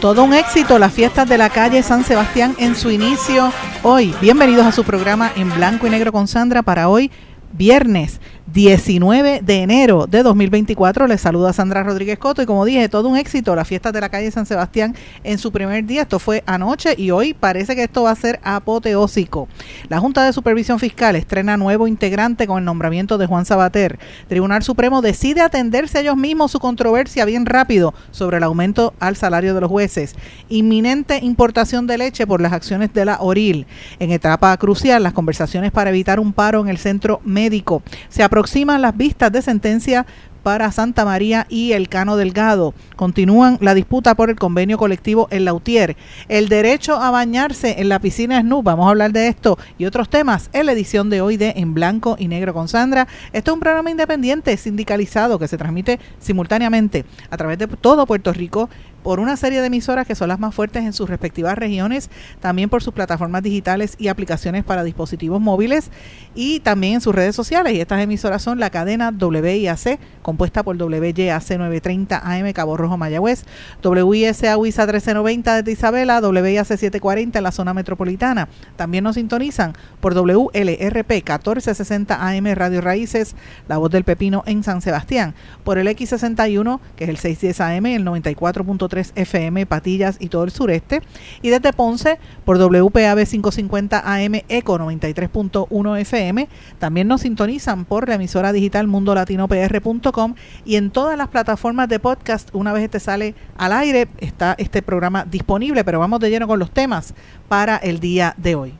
Todo un éxito, las fiestas de la calle San Sebastián en su inicio hoy. Bienvenidos a su programa en blanco y negro con Sandra para hoy, viernes 19 de enero de 2024. Les saluda Sandra Rodríguez Coto y como dije, todo un éxito, la fiesta de la calle San Sebastián en su primer día. Esto fue anoche y hoy parece que esto va a ser apoteósico. La Junta de Supervisión Fiscal estrena nuevo integrante con el nombramiento de Juan Sabater. Tribunal Supremo decide atenderse a ellos mismos su controversia bien rápido sobre el aumento al salario de los jueces. Inminente importación de leche por las acciones de la ORIL. En etapa crucial, las conversaciones para evitar un paro en el centro médico. Se aproximan las vistas de sentencia para Santa María y el Cano Delgado. Continúan la disputa por el convenio colectivo en Lautier. El derecho a bañarse en la piscina Snoop. Vamos a hablar de esto y otros temas en la edición de hoy de En Blanco y Negro con Sandra. Este es un programa independiente sindicalizado que se transmite simultáneamente a través de todo Puerto Rico por una serie de emisoras que son las más fuertes en sus respectivas regiones, también por sus plataformas digitales y aplicaciones para dispositivos móviles y también en sus redes sociales. Y estas emisoras son la cadena WIAC, compuesta por WYAC 930 AM Cabo Rojo Mayagüez, WISA WISA 1390 desde Isabela, WIAC 740 en la zona metropolitana. También nos sintonizan por WLRP 1460 AM Radio Raíces, La Voz del Pepino en San Sebastián, por el X61, que es el 610 AM, el 94.3 FM, Patillas y todo el sureste, y desde Ponce por WPAB 550 AM Eco 93.1 FM. También nos sintonizan por la emisora digital mundolatinopr.com y en todas las plataformas de podcast, una vez este sale al aire, está este programa disponible, pero vamos de lleno con los temas para el día de hoy.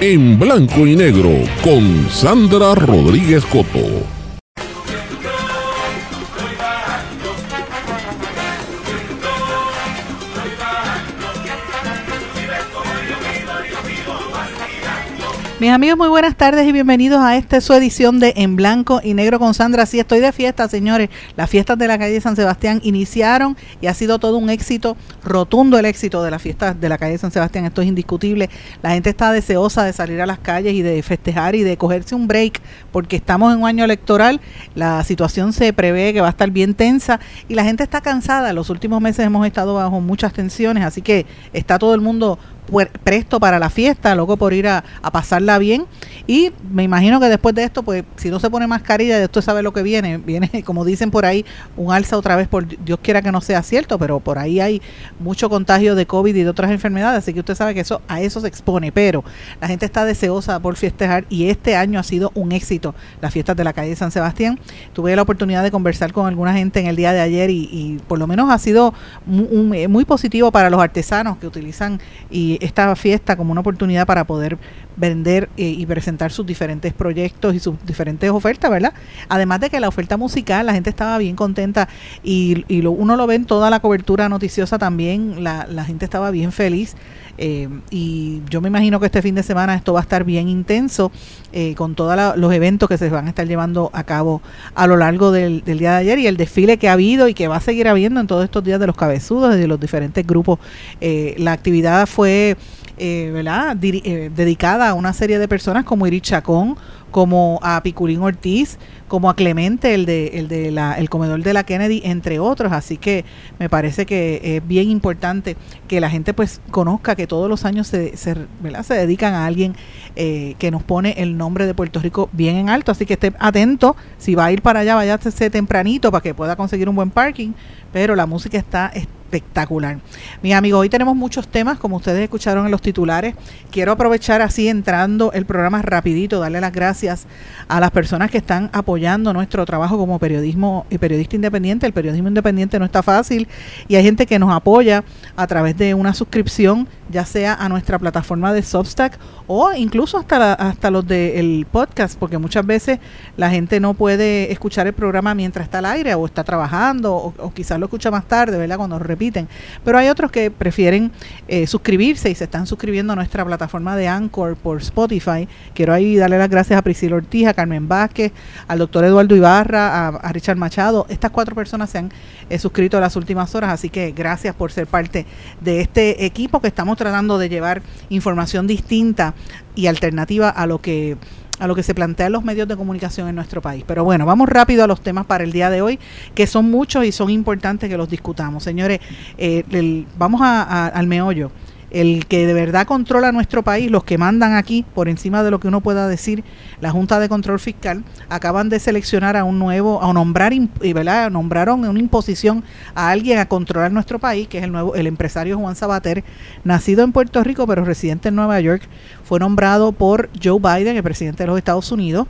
En blanco y negro con Sandra Rodríguez Coto. Mis amigos, muy buenas tardes y bienvenidos a esta su edición de En Blanco y Negro con Sandra. Sí, estoy de fiesta, señores. Las fiestas de la calle San Sebastián iniciaron y ha sido todo un éxito, rotundo el éxito de las fiestas de la calle San Sebastián. Esto es indiscutible. La gente está deseosa de salir a las calles y de festejar y de cogerse un break porque estamos en un año electoral. La situación se prevé que va a estar bien tensa y la gente está cansada. Los últimos meses hemos estado bajo muchas tensiones, así que está todo el mundo presto para la fiesta, loco por ir a, pasarla bien. Y me imagino que después de esto, pues si no se pone mascarilla, usted sabe lo que viene. Viene, como dicen por ahí, un alza otra vez, por Dios quiera que no sea cierto, pero por ahí hay mucho contagio de COVID y de otras enfermedades, así que usted sabe que eso a eso se expone. Pero la gente está deseosa por festejar y este año ha sido un éxito, las fiestas de la calle de San Sebastián. Tuve la oportunidad de conversar con alguna gente en el día de ayer y, por lo menos ha sido muy, muy positivo para los artesanos que utilizan y esta fiesta como una oportunidad para poder vender eh, y presentar sus diferentes proyectos y sus diferentes ofertas, ¿verdad? Además de que la oferta musical, la gente estaba bien contenta y, y lo, uno lo ve en toda la cobertura noticiosa también, la, la gente estaba bien feliz. Eh, y yo me imagino que este fin de semana esto va a estar bien intenso eh, con todos los eventos que se van a estar llevando a cabo a lo largo del, del, día de ayer y el desfile que ha habido y que va a seguir habiendo en todos estos días de los cabezudos, de los diferentes grupos. la actividad fue eh, ¿verdad? Eh, dedicada a una serie de personas como Iris Chacón, como a Piculín Ortiz, como a Clemente, el de, el de la, el comedor de la Kennedy, entre otros. Así que me parece que es bien importante que la gente pues conozca que todos los años se, se, se dedican a alguien eh, que nos pone el nombre de Puerto Rico bien en alto. Así que esté atento, si va a ir para allá, váyase tempranito para que pueda conseguir un buen parking. Pero la música está espectacular. Mis amigos, hoy tenemos muchos temas, como ustedes escucharon en los titulares. Quiero aprovechar así entrando el programa rapidito, darle las gracias a las personas que están apoyando nuestro trabajo como periodismo y periodista independiente. El periodismo independiente no está fácil y hay gente que nos apoya a través de una suscripción, ya sea a nuestra plataforma de Substack o incluso hasta, hasta los del podcast, porque muchas veces la gente no puede escuchar el programa mientras está al aire o está trabajando o, quizás lo escucha más tarde, ¿verdad? Cuando repiten, pero hay otros que prefieren eh, suscribirse y se están suscribiendo a nuestra plataforma de Anchor por Spotify. Quiero ahí darle las gracias a Priscila Ortiz, a Carmen Vázquez, al doctor Eduardo Ibarra, a, Richard Machado. Estas cuatro personas se han eh, suscrito en las últimas horas, así que gracias por ser parte de este equipo que estamos tratando de llevar información distinta y alternativa a lo que a lo que se plantean los medios de comunicación en nuestro país. Pero bueno, vamos rápido a los temas para el día de hoy, que son muchos y son importantes que los discutamos. Señores, eh, vamos al meollo el que de verdad controla nuestro país, los que mandan aquí, por encima de lo que uno pueda decir, la Junta de Control Fiscal, acaban de seleccionar a un nuevo, a nombrar, ¿verdad? nombraron una imposición a alguien a controlar nuestro país, que es el nuevo, el empresario Juan Sabater, nacido en Puerto Rico, pero residente en Nueva York, fue nombrado por Joe Biden, el presidente de los Estados Unidos,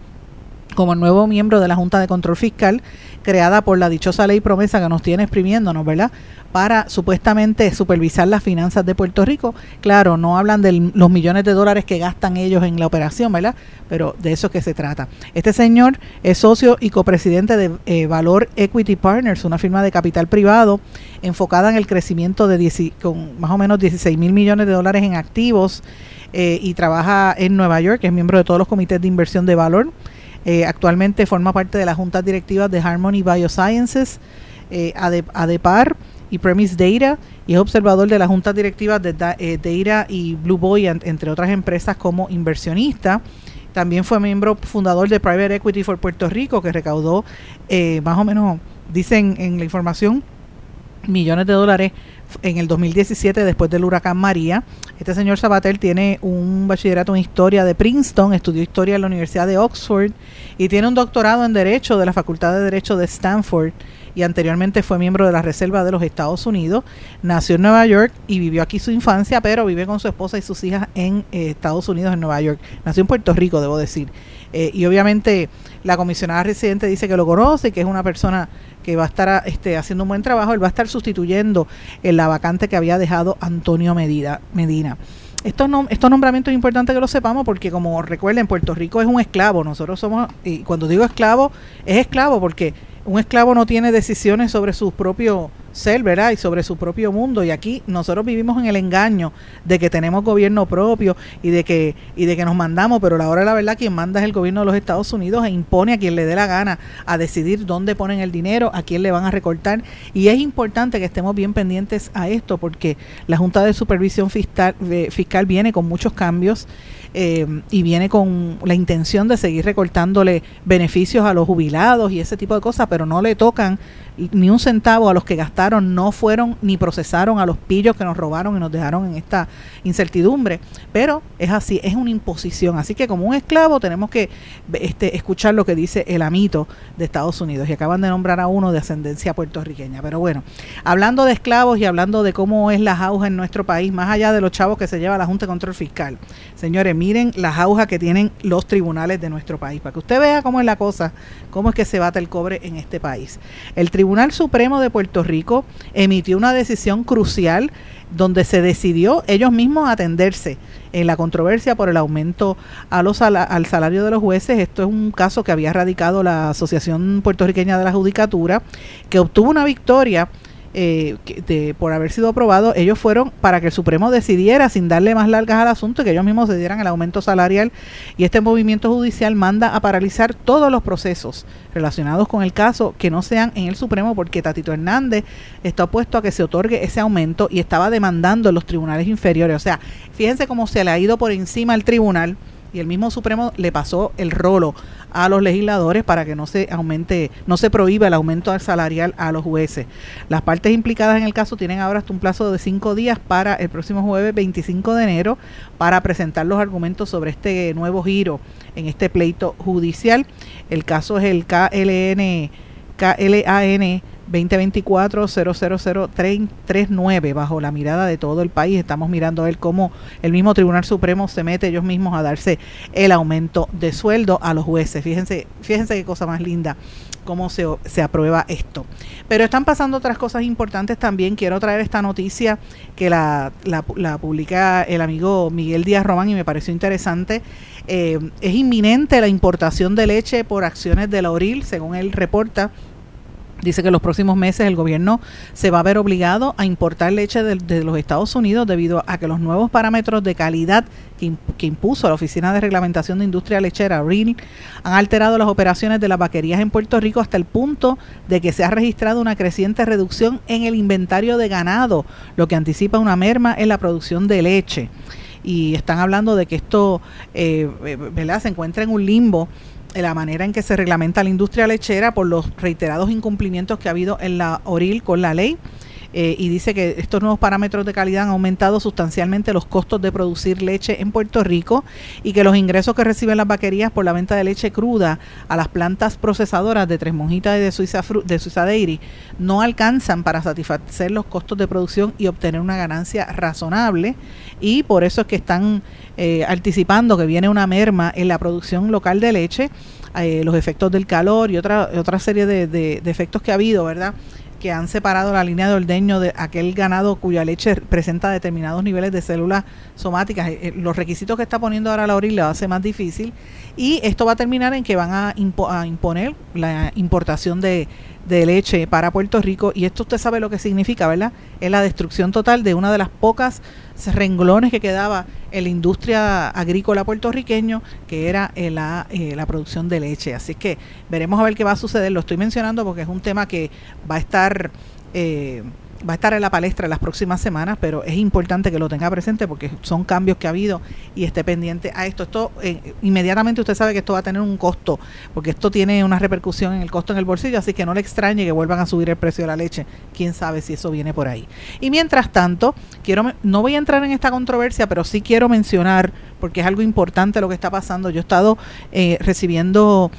como el nuevo miembro de la Junta de Control Fiscal, creada por la dichosa ley promesa que nos tiene exprimiéndonos, ¿verdad? Para supuestamente supervisar las finanzas de Puerto Rico. Claro, no hablan de los millones de dólares que gastan ellos en la operación, ¿verdad? Pero de eso es que se trata. Este señor es socio y copresidente de eh, Valor Equity Partners, una firma de capital privado enfocada en el crecimiento de con más o menos 16 mil millones de dólares en activos eh, y trabaja en Nueva York, es miembro de todos los comités de inversión de valor eh, actualmente forma parte de las juntas directivas de Harmony Biosciences, ADEPAR y Premise Data y es observador de las juntas directivas de eh, Data y Blue Boy, entre otras empresas como inversionista. También fue miembro fundador de Private Equity for Puerto Rico, que recaudó eh, más o menos, dicen en la información, millones de dólares en el 2017 después del huracán María. Este señor Sabater tiene un bachillerato en historia de Princeton, estudió historia en la Universidad de Oxford y tiene un doctorado en Derecho de la Facultad de Derecho de Stanford y anteriormente fue miembro de la Reserva de los Estados Unidos. Nació en Nueva York y vivió aquí su infancia, pero vive con su esposa y sus hijas en eh, Estados Unidos, en Nueva York. Nació en Puerto Rico, debo decir. Eh, y obviamente la comisionada residente dice que lo conoce, que es una persona que va a estar este, haciendo un buen trabajo, él va a estar sustituyendo en la vacante que había dejado Antonio Medina. Medina. Estos, estos nombramientos es importante que lo sepamos porque como recuerden, Puerto Rico es un esclavo, nosotros somos, y cuando digo esclavo, es esclavo porque un esclavo no tiene decisiones sobre su propio ser, ¿verdad? Y sobre su propio mundo. Y aquí nosotros vivimos en el engaño de que tenemos gobierno propio y de que, y de que nos mandamos, pero la hora de la verdad quien manda es el gobierno de los Estados Unidos e impone a quien le dé la gana a decidir dónde ponen el dinero, a quién le van a recortar. Y es importante que estemos bien pendientes a esto porque la Junta de Supervisión Fiscal, fiscal viene con muchos cambios. Eh, y viene con la intención de seguir recortándole beneficios a los jubilados y ese tipo de cosas, pero no le tocan ni un centavo a los que gastaron, no fueron ni procesaron a los pillos que nos robaron y nos dejaron en esta incertidumbre. Pero es así, es una imposición. Así que como un esclavo tenemos que este, escuchar lo que dice el amito de Estados Unidos. Y acaban de nombrar a uno de ascendencia puertorriqueña. Pero bueno, hablando de esclavos y hablando de cómo es la jauja en nuestro país, más allá de los chavos que se lleva la Junta de Control Fiscal. Señores, miren la jauja que tienen los tribunales de nuestro país. Para que usted vea cómo es la cosa, cómo es que se bate el cobre en este país. El Tribunal Supremo de Puerto Rico emitió una decisión crucial donde se decidió ellos mismos atenderse en la controversia por el aumento a los al salario de los jueces. Esto es un caso que había radicado la Asociación Puertorriqueña de la Judicatura, que obtuvo una victoria eh, de, por haber sido aprobado, ellos fueron para que el Supremo decidiera sin darle más largas al asunto, que ellos mismos se dieran el aumento salarial y este movimiento judicial manda a paralizar todos los procesos relacionados con el caso que no sean en el Supremo porque Tatito Hernández está opuesto a que se otorgue ese aumento y estaba demandando en los tribunales inferiores. O sea, fíjense cómo se le ha ido por encima al tribunal y el mismo Supremo le pasó el rolo a los legisladores para que no se aumente, no se prohíba el aumento salarial a los jueces. Las partes implicadas en el caso tienen ahora hasta un plazo de cinco días para el próximo jueves 25 de enero para presentar los argumentos sobre este nuevo giro en este pleito judicial. El caso es el KLN KLAN 2024-00039 bajo la mirada de todo el país. Estamos mirando a ver cómo el mismo Tribunal Supremo se mete ellos mismos a darse el aumento de sueldo a los jueces. Fíjense, fíjense qué cosa más linda cómo se, se aprueba esto. Pero están pasando otras cosas importantes también. Quiero traer esta noticia que la, la, publica el amigo Miguel Díaz Román y me pareció interesante. Eh, es inminente la importación de leche por acciones de la ORIL, según él reporta Dice que en los próximos meses el gobierno se va a ver obligado a importar leche de, los Estados Unidos debido a que los nuevos parámetros de calidad que, impuso la Oficina de Reglamentación de Industria Lechera, RIN, han alterado las operaciones de las vaquerías en Puerto Rico hasta el punto de que se ha registrado una creciente reducción en el inventario de ganado, lo que anticipa una merma en la producción de leche. Y están hablando de que esto eh, eh se encuentra en un limbo la manera en que se reglamenta la industria lechera por los reiterados incumplimientos que ha habido en la ORIL con la ley. Eh, y dice que estos nuevos parámetros de calidad han aumentado sustancialmente los costos de producir leche en Puerto Rico y que los ingresos que reciben las vaquerías por la venta de leche cruda a las plantas procesadoras de Tres Monjitas y de Suiza, de Suiza Dairy no alcanzan para satisfacer los costos de producción y obtener una ganancia razonable y por eso es que están eh, anticipando que viene una merma en la producción local de leche, eh, los efectos del calor y otra, otra serie de, de, de efectos que ha habido, ¿verdad? Que han separado la línea de ordeño de aquel ganado cuya leche presenta determinados niveles de células somáticas. Eh, eh, los requisitos que está poniendo ahora la ORI le hace más difícil y esto va a terminar en que van a, imponer la importación de, de leche para Puerto Rico y esto usted sabe lo que significa, ¿verdad? Es la destrucción total de una de las pocas renglones que quedaba en la industria agrícola puertorriqueño, que era eh, la, eh, la producción de leche. Así que veremos a ver qué va a suceder. Lo estoy mencionando porque es un tema que va a estar... Eh, va a estar en la palestra en las próximas semanas, pero es importante que lo tenga presente porque son cambios que ha habido y esté pendiente a esto. Esto eh, inmediatamente usted sabe que esto va a tener un costo, porque esto tiene una repercusión en el costo en el bolsillo, así que no le extrañe que vuelvan a subir el precio de la leche. Quién sabe si eso viene por ahí. Y mientras tanto, quiero no voy a entrar en esta controversia, pero sí quiero mencionar porque es algo importante lo que está pasando. Yo he estado eh, recibiendo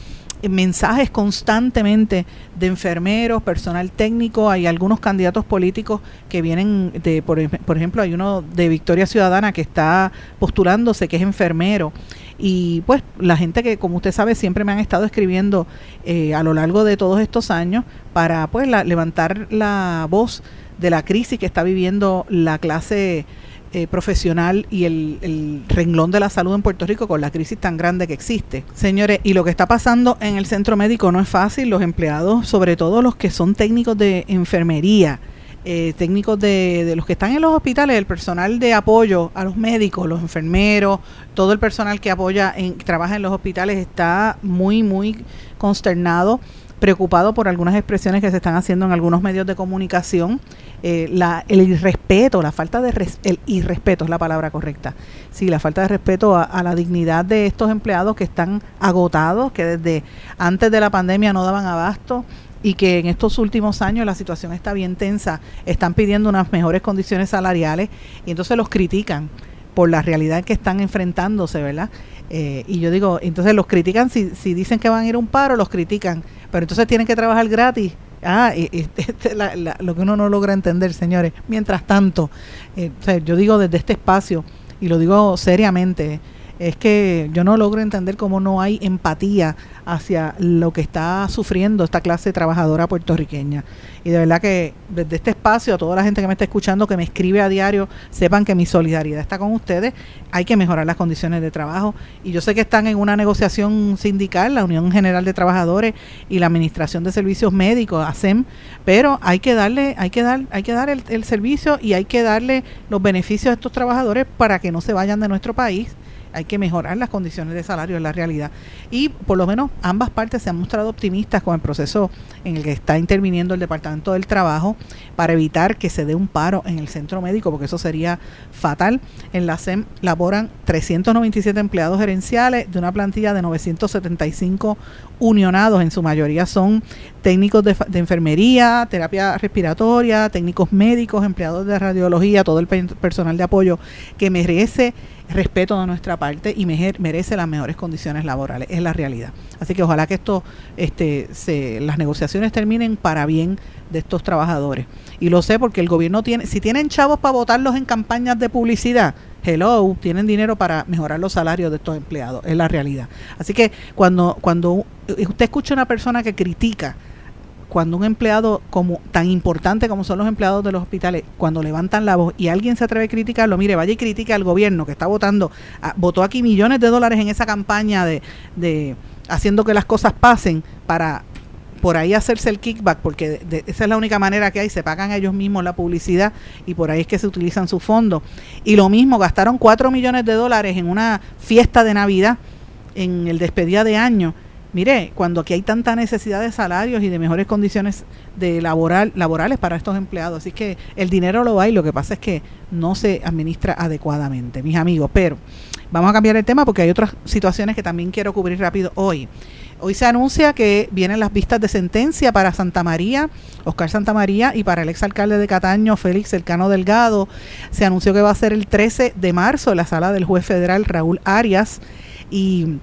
mensajes constantemente de enfermeros, personal técnico, hay algunos candidatos políticos que vienen de, por, ejemplo, hay uno de Victoria Ciudadana que está postulándose, que es enfermero. Y pues la gente que, como usted sabe, siempre me han estado escribiendo eh, a lo largo de todos estos años para pues levantar la voz de la crisis que está viviendo la clase eh, profesional y el, renglón de la salud en Puerto Rico con la crisis tan grande que existe. Señores, y lo que está pasando en el centro médico no es fácil. Los empleados, sobre todo los que son técnicos de enfermería, eh, técnicos de, de, los que están en los hospitales, el personal de apoyo a los médicos, los enfermeros, todo el personal que apoya, en, trabaja en los hospitales está muy, muy consternado preocupado por algunas expresiones que se están haciendo en algunos medios de comunicación. Eh, el irrespeto, la falta de el irrespeto es la palabra correcta. Sí, la falta de respeto a, la dignidad de estos empleados que están agotados, que desde antes de la pandemia no daban abasto y que en estos últimos años la situación está bien tensa, están pidiendo unas mejores condiciones salariales y entonces los critican por la realidad que están enfrentándose, ¿verdad? Eh, y yo digo, entonces los critican si, si dicen que van a ir a un paro, los critican pero entonces tienen que trabajar gratis. Ah, y, este, lo que uno no logra entender, señores. Mientras tanto, eh, yo digo desde este espacio, y lo digo seriamente, es que yo no logro entender cómo no hay empatía hacia lo que está sufriendo esta clase trabajadora puertorriqueña. Y de verdad que desde este espacio, a toda la gente que me está escuchando, que me escribe a diario, sepan que mi solidaridad está con ustedes. Hay que mejorar las condiciones de trabajo. Y yo sé que están en una negociación sindical, la Unión General de Trabajadores y la Administración de Servicios Médicos, ASEM, pero hay que darle, hay que dar, hay que dar el, el servicio y hay que darle los beneficios a estos trabajadores para que no se vayan de nuestro país hay que mejorar las condiciones de salario en la realidad. Y por lo menos ambas partes se han mostrado optimistas con el proceso en el que está interviniendo el Departamento del Trabajo para evitar que se dé un paro en el centro médico, porque eso sería fatal. En la SEM laboran 397 empleados gerenciales de una plantilla de 975 unionados, en su mayoría son técnicos de, de enfermería, terapia respiratoria, técnicos médicos, empleados de radiología, todo el personal de apoyo que merece respeto de nuestra parte y merece las mejores condiciones laborales, es la realidad. Así que ojalá que esto, este, se, las negociaciones terminen para bien de estos trabajadores. Y lo sé porque el gobierno tiene, si tienen chavos para votarlos en campañas de publicidad, hello, tienen dinero para mejorar los salarios de estos empleados, es la realidad. Así que cuando, cuando usted escucha a una persona que critica cuando un empleado como tan importante como son los empleados de los hospitales, cuando levantan la voz y alguien se atreve a criticarlo, mire, vaya y critique al gobierno que está votando, votó aquí millones de dólares en esa campaña de, de haciendo que las cosas pasen para por ahí hacerse el kickback, porque esa es la única manera que hay, se pagan ellos mismos la publicidad y por ahí es que se utilizan sus fondos. Y lo mismo, gastaron 4 millones de dólares en una fiesta de Navidad, en el despedida de año. Mire, cuando aquí hay tanta necesidad de salarios y de mejores condiciones de laboral, laborales para estos empleados, así que el dinero lo hay, lo que pasa es que no se administra adecuadamente, mis amigos. Pero vamos a cambiar el tema porque hay otras situaciones que también quiero cubrir rápido hoy. Hoy se anuncia que vienen las vistas de sentencia para Santa María, Oscar Santa María, y para el exalcalde de Cataño, Félix Elcano Delgado. Se anunció que va a ser el 13 de marzo en la sala del juez federal Raúl Arias. Y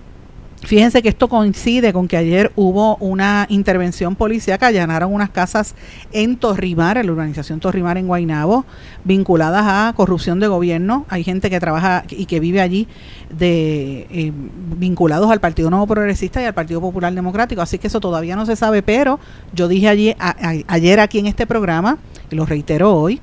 Fíjense que esto coincide con que ayer hubo una intervención policial que allanaron unas casas en Torrimar, en la urbanización Torrimar en Guainabo, vinculadas a corrupción de gobierno. Hay gente que trabaja y que vive allí de eh, vinculados al Partido Nuevo Progresista y al Partido Popular Democrático. Así que eso todavía no se sabe, pero yo dije allí, ayer aquí en este programa, y lo reitero hoy,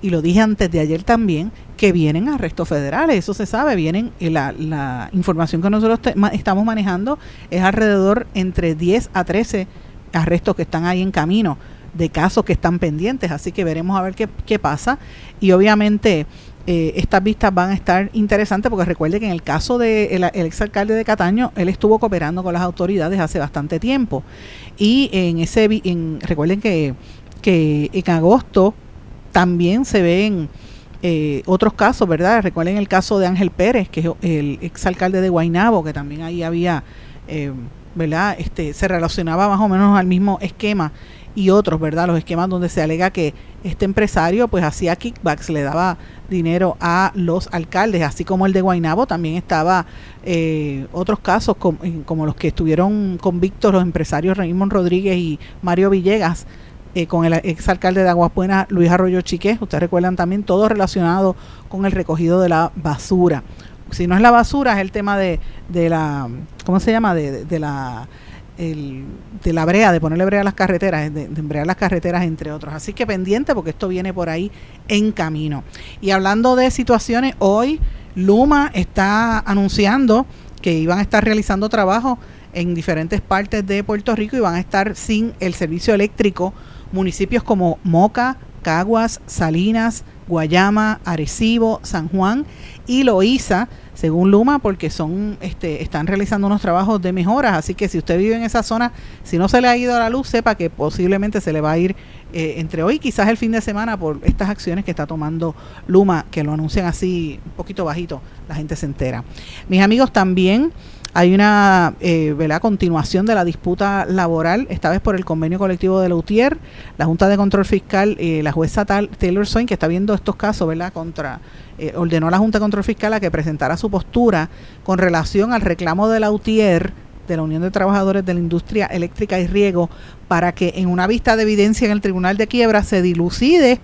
y lo dije antes de ayer también, que vienen arrestos federales, eso se sabe, vienen, la, la información que nosotros estamos manejando es alrededor entre 10 a 13 arrestos que están ahí en camino de casos que están pendientes, así que veremos a ver qué, qué pasa. Y obviamente eh, estas vistas van a estar interesantes porque recuerde que en el caso del de el exalcalde de Cataño, él estuvo cooperando con las autoridades hace bastante tiempo. Y en ese, en, recuerden que, que en agosto también se ven eh, otros casos, ¿verdad? Recuerden el caso de Ángel Pérez, que es el exalcalde de Guainabo, que también ahí había, eh, ¿verdad? Este, se relacionaba más o menos al mismo esquema y otros, ¿verdad? Los esquemas donde se alega que este empresario pues hacía kickbacks, le daba dinero a los alcaldes, así como el de Guainabo, también estaba eh, otros casos como, como, los que estuvieron convictos los empresarios Raymond Rodríguez y Mario Villegas, eh, con el exalcalde de Aguapuena, Luis Arroyo Chiqué. Ustedes recuerdan también todo relacionado con el recogido de la basura. Si no es la basura, es el tema de, de la, ¿cómo se llama? De, de la de la brea, de ponerle brea a las carreteras, de, de embrear las carreteras, entre otros. Así que pendiente porque esto viene por ahí en camino. Y hablando de situaciones, hoy Luma está anunciando que iban a estar realizando trabajo en diferentes partes de Puerto Rico y van a estar sin el servicio eléctrico municipios como Moca, Caguas, Salinas, Guayama, Arecibo, San Juan y Loíza, según Luma, porque son, este, están realizando unos trabajos de mejoras. Así que si usted vive en esa zona, si no se le ha ido a la luz, sepa que posiblemente se le va a ir eh, entre hoy, quizás el fin de semana, por estas acciones que está tomando Luma, que lo anuncian así un poquito bajito, la gente se entera. Mis amigos, también hay una eh, continuación de la disputa laboral, esta vez por el convenio colectivo de la UTIER. La Junta de Control Fiscal, eh, la jueza Taylor Swain, que está viendo estos casos, ¿verdad? Contra, eh, ordenó a la Junta de Control Fiscal a que presentara su postura con relación al reclamo de la UTIER, de la Unión de Trabajadores de la Industria Eléctrica y Riego, para que en una vista de evidencia en el Tribunal de Quiebra se dilucide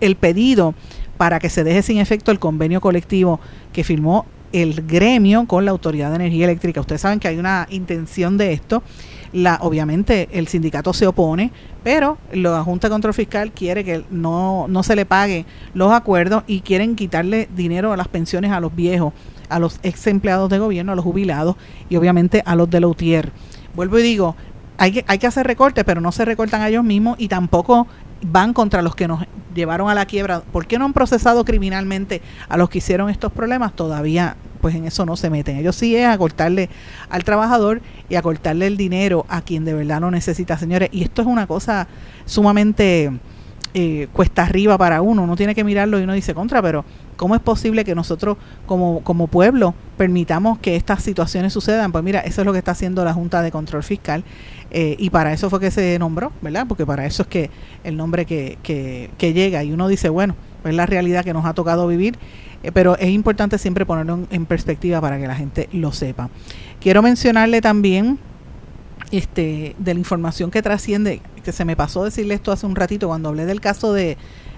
el pedido para que se deje sin efecto el convenio colectivo que firmó el gremio con la Autoridad de Energía Eléctrica. Ustedes saben que hay una intención de esto. La, obviamente el sindicato se opone, pero la Junta de Control Fiscal quiere que no, no se le pague los acuerdos y quieren quitarle dinero a las pensiones a los viejos, a los ex empleados de gobierno, a los jubilados y obviamente a los de la UTIER. Vuelvo y digo, hay que, hay que hacer recortes, pero no se recortan a ellos mismos y tampoco van contra los que nos llevaron a la quiebra. ¿Por qué no han procesado criminalmente a los que hicieron estos problemas? Todavía, pues en eso no se meten. Ellos sí es a cortarle al trabajador y a cortarle el dinero a quien de verdad lo necesita, señores. Y esto es una cosa sumamente eh, cuesta arriba para uno. Uno tiene que mirarlo y uno dice contra, pero ¿cómo es posible que nosotros como, como pueblo permitamos que estas situaciones sucedan? Pues mira, eso es lo que está haciendo la Junta de Control Fiscal eh, y para eso fue que se nombró, ¿verdad? Porque para eso es que el nombre que, que, que llega y uno dice, bueno, es la realidad que nos ha tocado vivir, eh, pero es importante siempre ponerlo en, perspectiva para que la gente lo sepa. Quiero mencionarle también este, de la información que trasciende, que se me pasó decirle esto hace un ratito cuando hablé del caso de,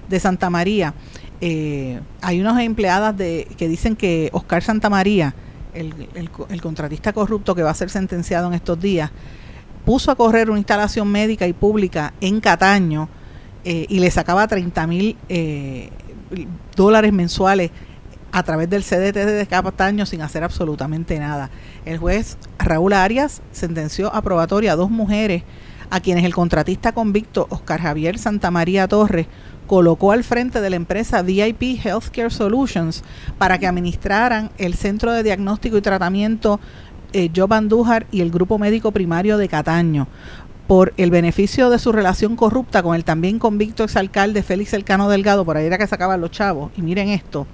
de Santa María. Eh, hay unas empleadas de, que dicen que Oscar Santa María, el, el, el contratista corrupto que va a ser sentenciado en estos días, puso a correr una instalación médica y pública en Cataño eh, y le sacaba 30 mil eh, dólares mensuales a través del CDT de Cataño sin hacer absolutamente nada. El juez Raúl Arias sentenció aprobatoria a dos mujeres a quienes el contratista convicto Oscar Javier Santamaría Torres colocó al frente de la empresa VIP Healthcare Solutions para que administraran el Centro de Diagnóstico y Tratamiento eh, Job y el Grupo Médico Primario de Cataño por el beneficio de su relación corrupta con el también convicto exalcalde Félix Elcano Delgado, por ahí era que sacaban los chavos, y miren esto,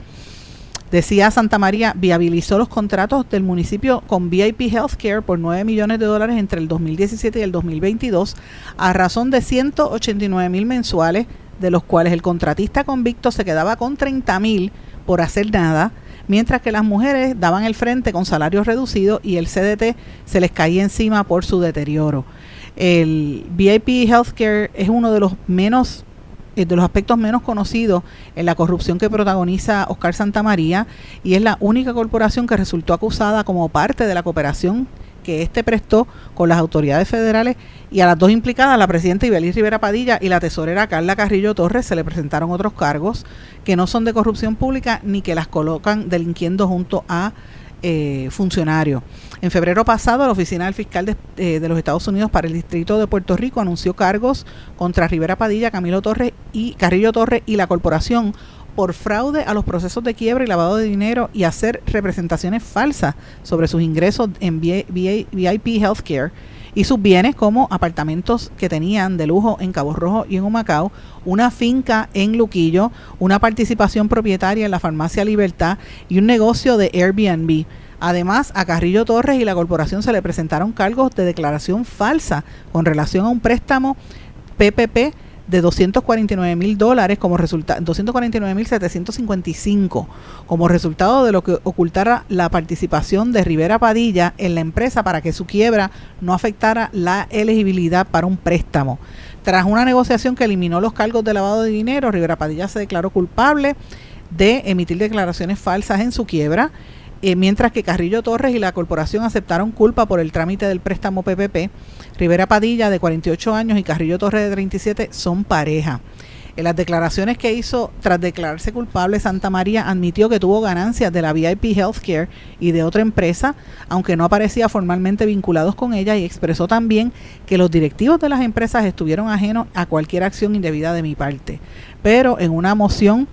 decía Santa María, viabilizó los contratos del municipio con VIP Healthcare por 9 millones de dólares entre el 2017 y el 2022, a razón de 189 mil mensuales de los cuales el contratista convicto se quedaba con 30 mil por hacer nada, mientras que las mujeres daban el frente con salarios reducidos y el CDT se les caía encima por su deterioro. El VIP Healthcare es uno de los menos eh, de los aspectos menos conocidos en la corrupción que protagoniza Oscar Santamaría y es la única corporación que resultó acusada como parte de la cooperación que éste prestó con las autoridades federales y a las dos implicadas, la presidenta Ibeliz Rivera Padilla y la tesorera Carla Carrillo Torres, se le presentaron otros cargos que no son de corrupción pública ni que las colocan delinquiendo junto a eh, funcionarios. En febrero pasado, la Oficina del Fiscal de, eh, de, los Estados Unidos para el Distrito de Puerto Rico anunció cargos contra Rivera Padilla, Camilo Torres y Carrillo Torres y la corporación por fraude a los procesos de quiebra y lavado de dinero y hacer representaciones falsas sobre sus ingresos en VIP Healthcare y sus bienes como apartamentos que tenían de lujo en Cabo Rojo y en Humacao, una finca en Luquillo, una participación propietaria en la farmacia Libertad y un negocio de Airbnb. Además, a Carrillo Torres y la corporación se le presentaron cargos de declaración falsa con relación a un préstamo PPP de 249 mil dólares como resultado, 249 mil 755 como resultado de lo que ocultara la participación de Rivera Padilla en la empresa para que su quiebra no afectara la elegibilidad para un préstamo. Tras una negociación que eliminó los cargos de lavado de dinero, Rivera Padilla se declaró culpable de emitir declaraciones falsas en su quiebra. Eh, mientras que Carrillo Torres y la corporación aceptaron culpa por el trámite del préstamo PPP. Rivera Padilla, de 48 años, y Carrillo Torres, de 37, son pareja. En las declaraciones que hizo tras declararse culpable, Santa María admitió que tuvo ganancias de la VIP Healthcare y de otra empresa, aunque no aparecía formalmente vinculados con ella, y expresó también que los directivos de las empresas estuvieron ajenos a cualquier acción indebida de mi parte. Pero en una moción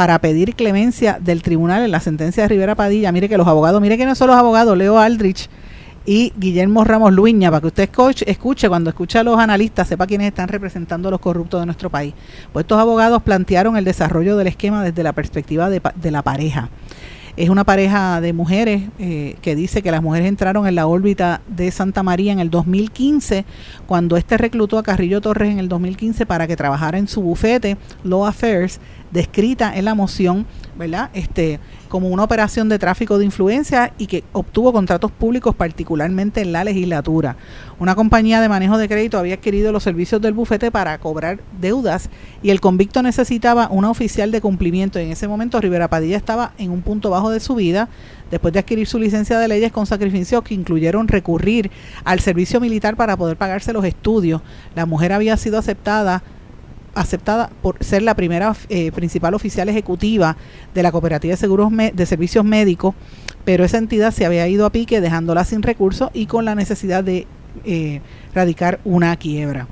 para pedir clemencia del tribunal en la sentencia de Rivera Padilla, mire que los abogados, mire que no son los abogados, Leo Aldrich, y Guillermo Ramos Luña, para que usted escuche, cuando escucha a los analistas, sepa quiénes están representando a los corruptos de nuestro país. Pues estos abogados plantearon el desarrollo del esquema desde la perspectiva de, de la pareja. Es una pareja de mujeres eh, que dice que las mujeres entraron en la órbita de Santa María en el 2015, cuando este reclutó a Carrillo Torres en el 2015 para que trabajara en su bufete Law Affairs, descrita en la moción, ¿verdad? Este, como una operación de tráfico de influencia y que obtuvo contratos públicos particularmente en la legislatura. Una compañía de manejo de crédito había adquirido los servicios del bufete para cobrar deudas y el convicto necesitaba una oficial de cumplimiento. En ese momento Rivera Padilla estaba en un punto bajo de su vida después de adquirir su licencia de leyes con sacrificios que incluyeron recurrir al servicio militar para poder pagarse los estudios. La mujer había sido aceptada aceptada por ser la primera eh, principal oficial ejecutiva de la Cooperativa de Seguros de Servicios Médicos, pero esa entidad se había ido a pique dejándola sin recursos y con la necesidad de eh, radicar una quiebra.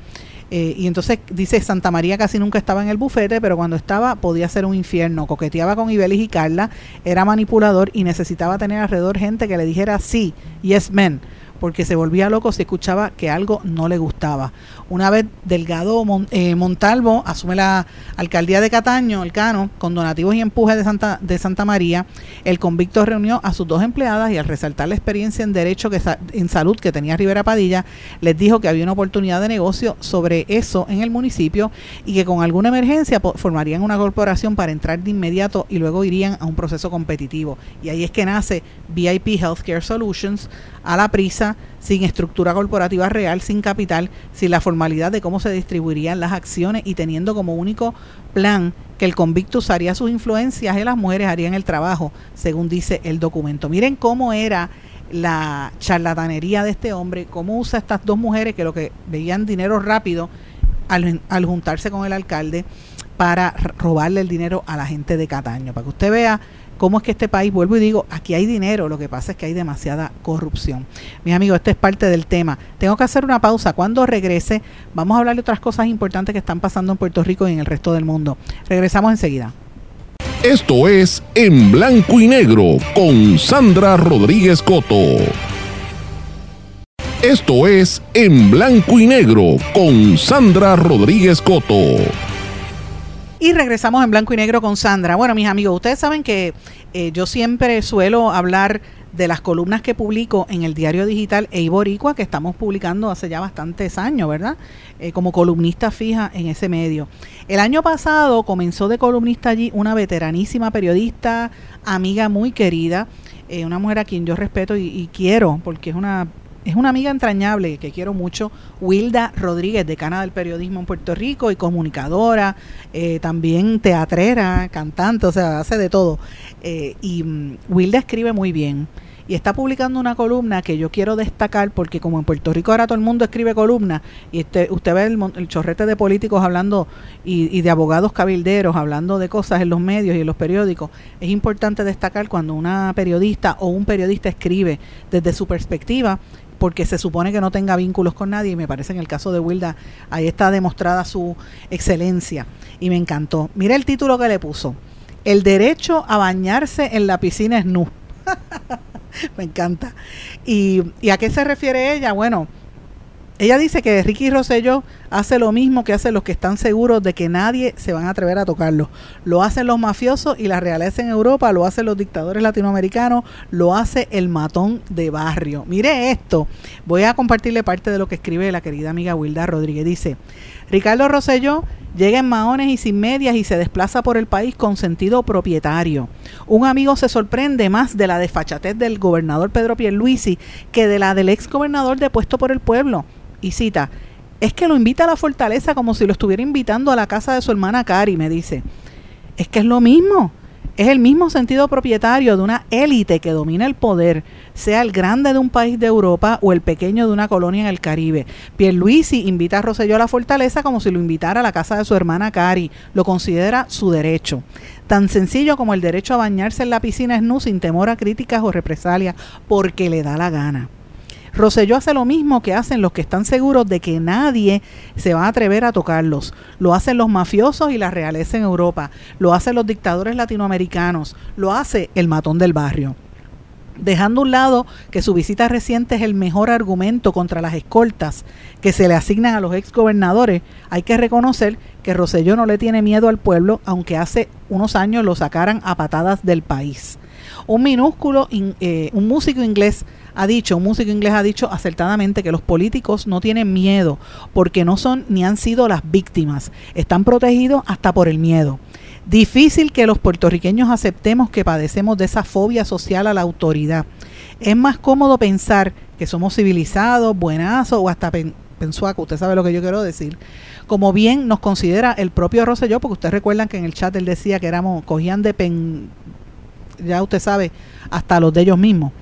Eh, y entonces dice Santa María casi nunca estaba en el bufete, pero cuando estaba podía ser un infierno. Coqueteaba con Ibelis y Carla, era manipulador y necesitaba tener alrededor gente que le dijera sí, yes men porque se volvía loco si escuchaba que algo no le gustaba. Una vez Delgado eh, Montalvo asume la alcaldía de Cataño, el Cano, con donativos y empujes de Santa, de Santa María, el convicto reunió a sus dos empleadas y al resaltar la experiencia en derecho que, en salud que tenía Rivera Padilla, les dijo que había una oportunidad de negocio sobre eso en el municipio y que con alguna emergencia formarían una corporación para entrar de inmediato y luego irían a un proceso competitivo. Y ahí es que nace VIP Healthcare Solutions a la prisa, sin estructura corporativa real, sin capital, sin la formalidad de cómo se distribuirían las acciones y teniendo como único plan que el convicto usaría sus influencias y las mujeres harían el trabajo, según dice el documento. Miren cómo era la charlatanería de este hombre, cómo usa estas dos mujeres que lo que veían dinero rápido al, al juntarse con el alcalde para robarle el dinero a la gente de Cataño, para que usted vea cómo es que este país, vuelvo y digo, aquí hay dinero, lo que pasa es que hay demasiada corrupción. Mis amigos, este es parte del tema. Tengo que hacer una pausa. Cuando regrese, vamos a hablar de otras cosas importantes que están pasando en Puerto Rico y en el resto del mundo. Regresamos enseguida. Esto es En Blanco y Negro con Sandra Rodríguez Coto. Esto es En Blanco y Negro con Sandra Rodríguez Coto. Y regresamos en blanco y negro con Sandra. Bueno, mis amigos, ustedes saben que eh, yo siempre suelo hablar de las columnas que publico en el diario digital Eiboricua, que estamos publicando hace ya bastantes años, ¿verdad? Eh, como columnista fija en ese medio. El año pasado comenzó de columnista allí una veteranísima periodista, amiga muy querida, eh, una mujer a quien yo respeto y quiero, porque es una es una amiga entrañable que quiero mucho, Wilda Rodríguez, decana del periodismo en Puerto Rico y comunicadora, eh, también teatrera, cantante, o sea, hace de todo. Eh, y mm, Wilda escribe muy bien y está publicando una columna que yo quiero destacar porque como en Puerto Rico ahora todo el mundo escribe columnas y este, usted ve el, chorrete de políticos hablando y, y, de abogados cabilderos hablando de cosas en los medios y en los periódicos, es importante destacar cuando una periodista o un periodista escribe desde su perspectiva porque se supone que no tenga vínculos con nadie y me parece en el caso de Wilda ahí está demostrada su excelencia y me encantó. Mira el título que le puso. El derecho a bañarse en la piscina es nu. me encanta. ¿Y, ¿Y a qué se refiere ella? Bueno, ella dice que Ricky Rosselló hace lo mismo que hacen los que están seguros de que nadie se van a atrever a tocarlo. Lo hacen los mafiosos y la realeza en Europa, lo hacen los dictadores latinoamericanos, lo hace el matón de barrio. Mire esto, voy a compartirle parte de lo que escribe la querida amiga Wilda Rodríguez. Dice, Ricardo Rosselló llega en maones y sin medias y se desplaza por el país con sentido propietario. Un amigo se sorprende más de la desfachatez del gobernador Pedro Pierluisi que de la del ex gobernador depuesto por el pueblo y cita, es que lo invita a la fortaleza como si lo estuviera invitando a la casa de su hermana Cari, me dice. Es que es lo mismo. Es el mismo sentido propietario de una élite que domina el poder, sea el grande de un país de Europa o el pequeño de una colonia en el Caribe. Pierluisi invita a Rosselló a la fortaleza como si lo invitara a la casa de su hermana Cari. Lo considera su derecho. Tan sencillo como el derecho a bañarse en la piscina nu sin temor a críticas o represalias, porque le da la gana. Roselló hace lo mismo que hacen los que están seguros de que nadie se va a atrever a tocarlos. Lo hacen los mafiosos y la realeza en Europa. Lo hacen los dictadores latinoamericanos. Lo hace el matón del barrio. Dejando a un lado que su visita reciente es el mejor argumento contra las escoltas que se le asignan a los exgobernadores, hay que reconocer que Roselló no le tiene miedo al pueblo, aunque hace unos años lo sacaran a patadas del país. Un minúsculo, eh, un músico inglés ha dicho, un músico inglés ha dicho acertadamente que los políticos no tienen miedo porque no son ni han sido las víctimas, están protegidos hasta por el miedo. Difícil que los puertorriqueños aceptemos que padecemos de esa fobia social a la autoridad. Es más cómodo pensar que somos civilizados, buenazos o hasta pensuaco, usted sabe lo que yo quiero decir. Como bien nos considera el propio Rosselló, porque ustedes recuerdan que en el chat él decía que éramos, cogían de pen, ya usted sabe, hasta los de ellos mismos.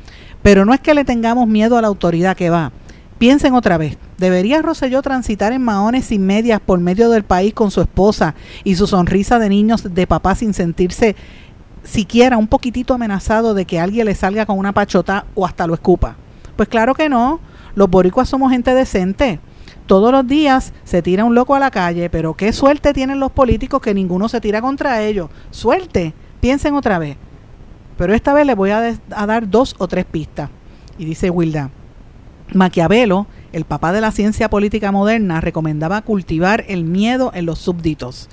Pero no es que le tengamos miedo a la autoridad que va. Piensen otra vez, ¿debería Roselló transitar en maones sin medias por medio del país con su esposa y su sonrisa de niños de papá sin sentirse siquiera un poquitito amenazado de que alguien le salga con una pachota o hasta lo escupa? Pues claro que no, los boricuas somos gente decente. Todos los días se tira un loco a la calle, pero qué suerte tienen los políticos que ninguno se tira contra ellos. Suerte, piensen otra vez. Pero esta vez le voy a, dar dos o tres pistas. Y dice Wilda, Maquiavelo, el papá de la ciencia política moderna, recomendaba cultivar el miedo en los súbditos.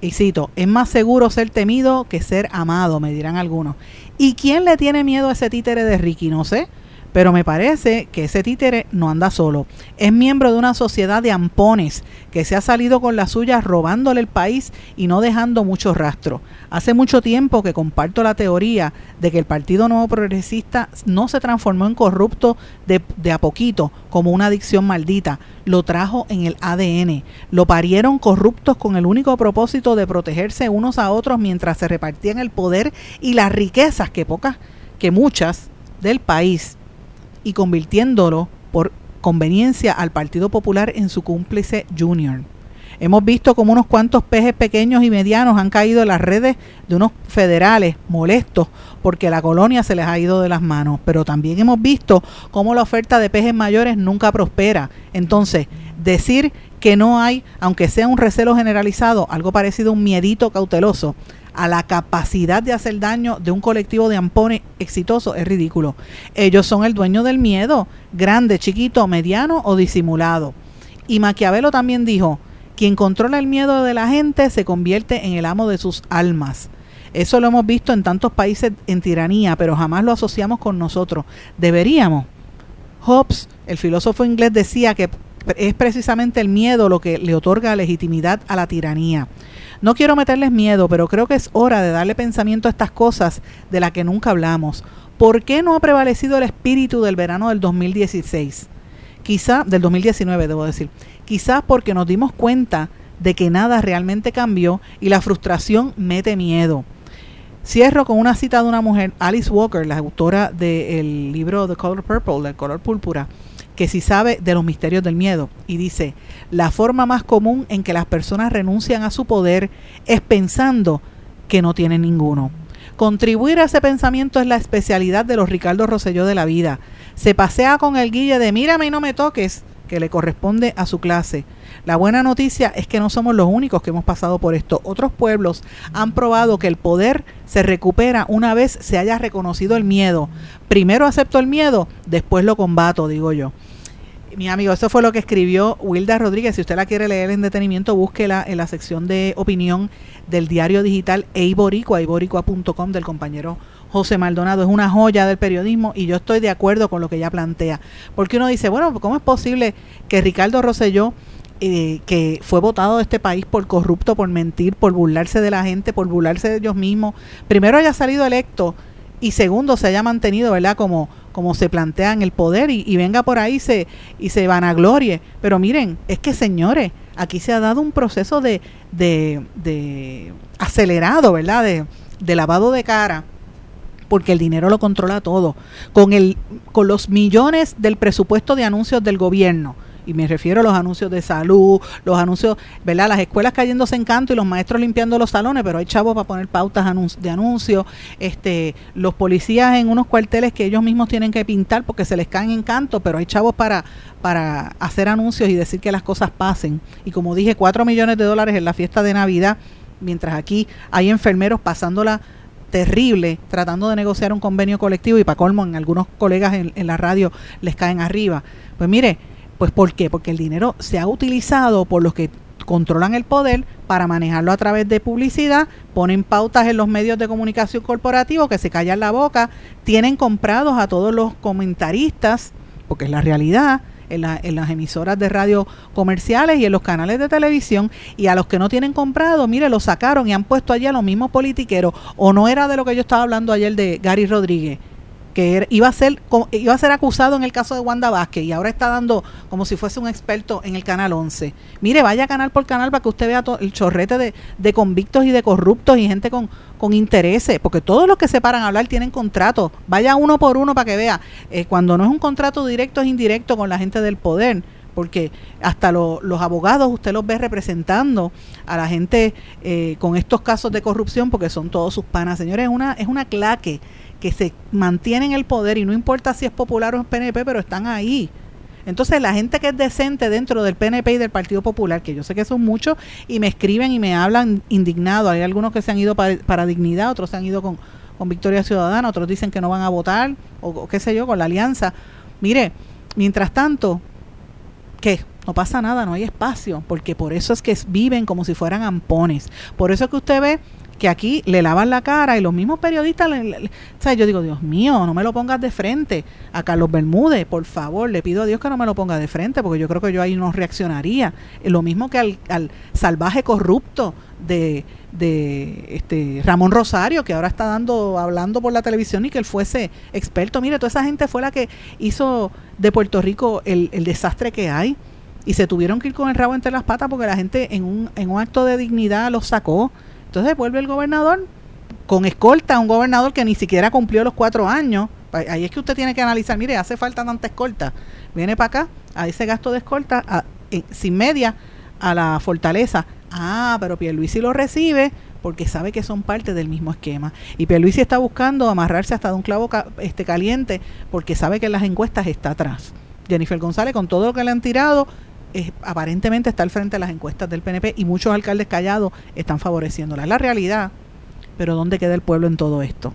Y cito, es más seguro ser temido que ser amado, me dirán algunos. ¿Y quién le tiene miedo a ese títere de Ricky? No sé. Pero me parece que ese títere no anda solo. Es miembro de una sociedad de ampones que se ha salido con la suya robándole el país y no dejando mucho rastro. Hace mucho tiempo que comparto la teoría de que el Partido Nuevo Progresista no se transformó en corrupto de, de a poquito como una adicción maldita. Lo trajo en el ADN. Lo parieron corruptos con el único propósito de protegerse unos a otros mientras se repartían el poder y las riquezas que pocas, que muchas del país y convirtiéndolo por conveniencia al Partido Popular en su cómplice junior. Hemos visto como unos cuantos pejes pequeños y medianos han caído en las redes de unos federales molestos porque la colonia se les ha ido de las manos. Pero también hemos visto cómo la oferta de pejes mayores nunca prospera. Entonces, decir que no hay, aunque sea un recelo generalizado, algo parecido a un miedito cauteloso, a la capacidad de hacer daño de un colectivo de ampones exitoso es ridículo. Ellos son el dueño del miedo, grande, chiquito, mediano o disimulado. Y Maquiavelo también dijo, quien controla el miedo de la gente se convierte en el amo de sus almas. Eso lo hemos visto en tantos países en tiranía, pero jamás lo asociamos con nosotros. Deberíamos. Hobbes, el filósofo inglés, decía que es precisamente el miedo lo que le otorga legitimidad a la tiranía. No quiero meterles miedo, pero creo que es hora de darle pensamiento a estas cosas de las que nunca hablamos. ¿Por qué no ha prevalecido el espíritu del verano del 2016? Quizá, del 2019 debo decir, quizás porque nos dimos cuenta de que nada realmente cambió y la frustración mete miedo. Cierro con una cita de una mujer, Alice Walker, la autora del libro The Color Purple, el color púrpura que si sabe de los misterios del miedo. Y dice, la forma más común en que las personas renuncian a su poder es pensando que no tienen ninguno. Contribuir a ese pensamiento es la especialidad de los Ricardo Rosselló de la vida. Se pasea con el guille de mírame y no me toques, que le corresponde a su clase. La buena noticia es que no somos los únicos que hemos pasado por esto. Otros pueblos han probado que el poder se recupera una vez se haya reconocido el miedo. Primero acepto el miedo, después lo combato, digo yo. Mi amigo, eso fue lo que escribió Wilda Rodríguez. Si usted la quiere leer en detenimiento, búsquela en la sección de opinión del diario digital Eiboricua, eiboricua.com del compañero José Maldonado. Es una joya del periodismo y yo estoy de acuerdo con lo que ella plantea. Porque uno dice, bueno, ¿cómo es posible que Ricardo Rosselló eh, que fue votado de este país por corrupto, por mentir, por burlarse de la gente, por burlarse de ellos mismos, primero haya salido electo y segundo se haya mantenido, ¿verdad? Como, como se plantea en el poder y, venga por ahí se, y se vanaglorie. Pero miren, es que señores, aquí se ha dado un proceso de, de, de acelerado, ¿verdad? De, de lavado de cara porque el dinero lo controla todo, con, el, con los millones del presupuesto de anuncios del gobierno, y me refiero a los anuncios de salud, los anuncios, ¿verdad? Las escuelas cayéndose en canto y los maestros limpiando los salones, pero hay chavos para poner pautas de anuncios, este, los policías en unos cuarteles que ellos mismos tienen que pintar porque se les caen en canto, pero hay chavos para, para hacer anuncios y decir que las cosas pasen. Y como dije, cuatro millones de dólares en la fiesta de Navidad, mientras aquí hay enfermeros pasándola terrible tratando de negociar un convenio colectivo y para colmo en algunos colegas en, la radio les caen arriba. Pues mire, pues ¿por qué? Porque el dinero se ha utilizado por los que controlan el poder para manejarlo a través de publicidad, ponen pautas en los medios de comunicación corporativos que se callan la boca, tienen comprados a todos los comentaristas, porque es la realidad, en, las emisoras de radio comerciales y en los canales de televisión, y a los que no tienen comprado, mire, lo sacaron y han puesto allí a los mismos politiqueros, o no era de lo que yo estaba hablando ayer de Gary Rodríguez que iba a ser iba a ser acusado en el caso de Wanda Vázquez y ahora está dando como si fuese un experto en el canal 11. Mire, vaya canal por canal para que usted vea el chorrete de, de, convictos y de corruptos y gente con, con intereses, porque todos los que se paran a hablar tienen contratos. Vaya uno por uno para que vea. Eh, cuando no es un contrato directo, es indirecto con la gente del poder porque hasta los abogados usted los ve representando a la gente eh, con estos casos de corrupción porque son todos sus panas. Señores, es una, es una claque que se mantienen en el poder y no importa si es popular o es PNP, pero están ahí. Entonces la gente que es decente dentro del PNP y del Partido Popular, que yo sé que son muchos, y me escriben y me hablan indignado. Hay algunos que se han ido para, dignidad, otros se han ido con, Victoria Ciudadana, otros dicen que no van a votar, o, qué sé yo, con la alianza. Mire, mientras tanto, ¿qué? No pasa nada, no hay espacio, porque por eso es que viven como si fueran ampones. Por eso es que usted ve que aquí le lavan la cara y los mismos periodistas, sea, yo digo, Dios mío, no me lo pongas de frente a Carlos Bermúdez, por favor, le pido a Dios que no me lo ponga de frente, porque yo creo que yo ahí no reaccionaría. Lo mismo que al, salvaje corrupto de, de este Ramón Rosario, que ahora está dando, hablando por la televisión y que él fuese experto. Mire, toda esa gente fue la que hizo de Puerto Rico el, el desastre que hay. Y se tuvieron que ir con el rabo entre las patas porque la gente en un, en un acto de dignidad los sacó entonces vuelve el gobernador con escolta, un gobernador que ni siquiera cumplió los cuatro años. Ahí es que usted tiene que analizar, mire, hace falta tanta escolta. Viene para acá, a ese gasto de escolta, sin media, a la fortaleza. Ah, pero Pierluisi lo recibe porque sabe que son parte del mismo esquema. Y Pierluisi está buscando amarrarse hasta de un clavo este, caliente porque sabe que en las encuestas está atrás. Jennifer González, con todo lo que le han tirado, aparentemente está al frente de las encuestas del PNP y muchos alcaldes callados están favoreciéndola. Es la realidad, pero ¿dónde queda el pueblo en todo esto?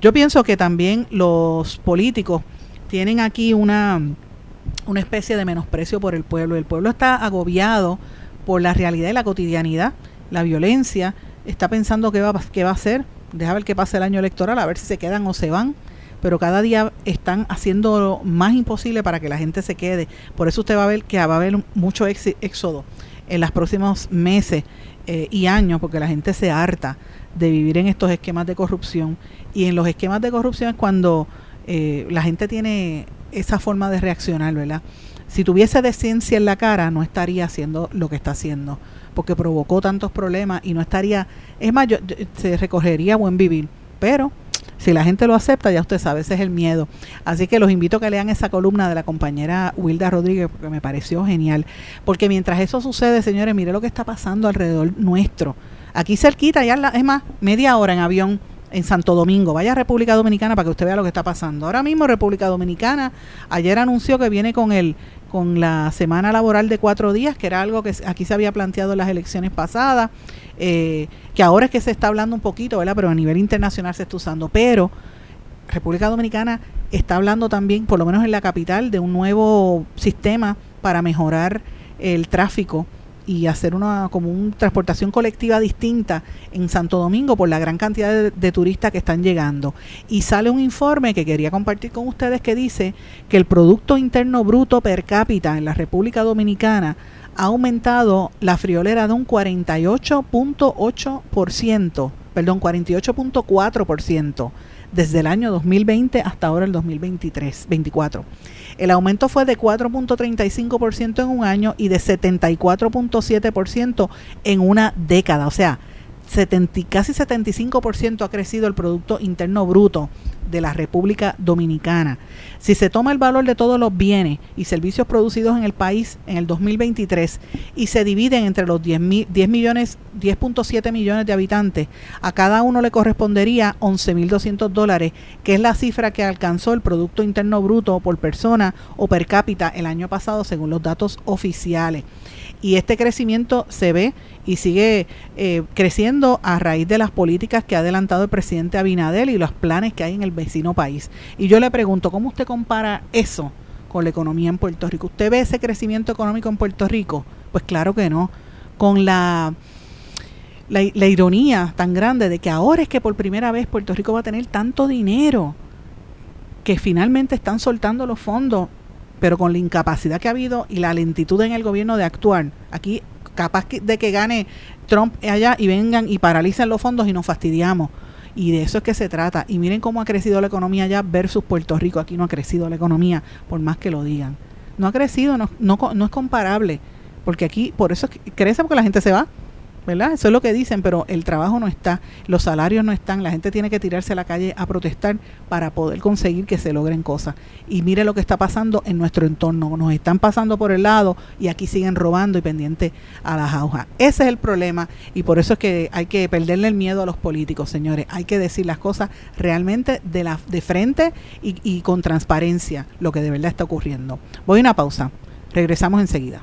Yo pienso que también los políticos tienen aquí una, una especie de menosprecio por el pueblo. El pueblo está agobiado por la realidad y la cotidianidad, la violencia, está pensando qué va, qué va a hacer, deja ver qué pasa el año electoral, a ver si se quedan o se van pero cada día están haciendo más imposible para que la gente se quede. Por eso usted va a ver que va a haber mucho éxodo en los próximos meses eh, y años, porque la gente se harta de vivir en estos esquemas de corrupción. Y en los esquemas de corrupción es cuando eh, la gente tiene esa forma de reaccionar, ¿verdad? Si tuviese decencia en la cara, no estaría haciendo lo que está haciendo, porque provocó tantos problemas y no estaría, es más, se recogería buen vivir, pero si la gente lo acepta, ya usted sabe, ese es el miedo. Así que los invito a que lean esa columna de la compañera Wilda Rodríguez, porque me pareció genial. Porque mientras eso sucede, señores, mire lo que está pasando alrededor nuestro. Aquí cerquita, ya es más, media hora en avión en Santo Domingo. Vaya a República Dominicana para que usted vea lo que está pasando. Ahora mismo República Dominicana ayer anunció que viene con el con la semana laboral de cuatro días, que era algo que aquí se había planteado en las elecciones pasadas, eh, que ahora es que se está hablando un poquito, ¿verdad? Pero a nivel internacional se está usando. Pero República Dominicana está hablando también, por lo menos en la capital, de un nuevo sistema para mejorar el tráfico y hacer una como una transportación colectiva distinta en Santo Domingo por la gran cantidad de, turistas que están llegando. Y sale un informe que quería compartir con ustedes que dice que el Producto Interno Bruto per cápita en la República Dominicana ha aumentado la friolera de un 48.8%, perdón, 48.4% desde el año 2020 hasta ahora el 2023, 24. El aumento fue de 4.35% en un año y de 74.7% en una década. O sea, 70, casi 75% ha crecido el Producto Interno Bruto de la República Dominicana. Si se toma el valor de todos los bienes y servicios producidos en el país en el 2023 y se dividen entre los 10, 10 millones, 10.7 millones de habitantes, a cada uno le correspondería 11.200 dólares, que es la cifra que alcanzó el Producto Interno Bruto por persona o per cápita el año pasado según los datos oficiales. Y este crecimiento se ve y sigue eh, creciendo a raíz de las políticas que ha adelantado el presidente Abinadel y los planes que hay en el vecino país. Y yo le pregunto, ¿cómo usted compara eso con la economía en Puerto Rico? ¿Usted ve ese crecimiento económico en Puerto Rico? Pues claro que no. Con la, la, ironía tan grande de que ahora es que por primera vez Puerto Rico va a tener tanto dinero que finalmente están soltando los fondos pero con la incapacidad que ha habido y la lentitud en el gobierno de actuar, aquí capaz de que gane Trump allá y vengan y paralicen los fondos y nos fastidiamos. Y de eso es que se trata. Y miren cómo ha crecido la economía allá versus Puerto Rico. Aquí no ha crecido la economía, por más que lo digan. No ha crecido, no, no, no es comparable. Porque aquí, por eso crece porque la gente se va. ¿Verdad? Eso es lo que dicen, pero el trabajo no está, los salarios no están, la gente tiene que tirarse a la calle a protestar para poder conseguir que se logren cosas. Y mire lo que está pasando en nuestro entorno, nos están pasando por el lado y aquí siguen robando y pendiente a las agujas. Ese es el problema y por eso es que hay que perderle el miedo a los políticos, señores. Hay que decir las cosas realmente de, la, de frente y, y con transparencia, lo que de verdad está ocurriendo. Voy a una pausa, regresamos enseguida.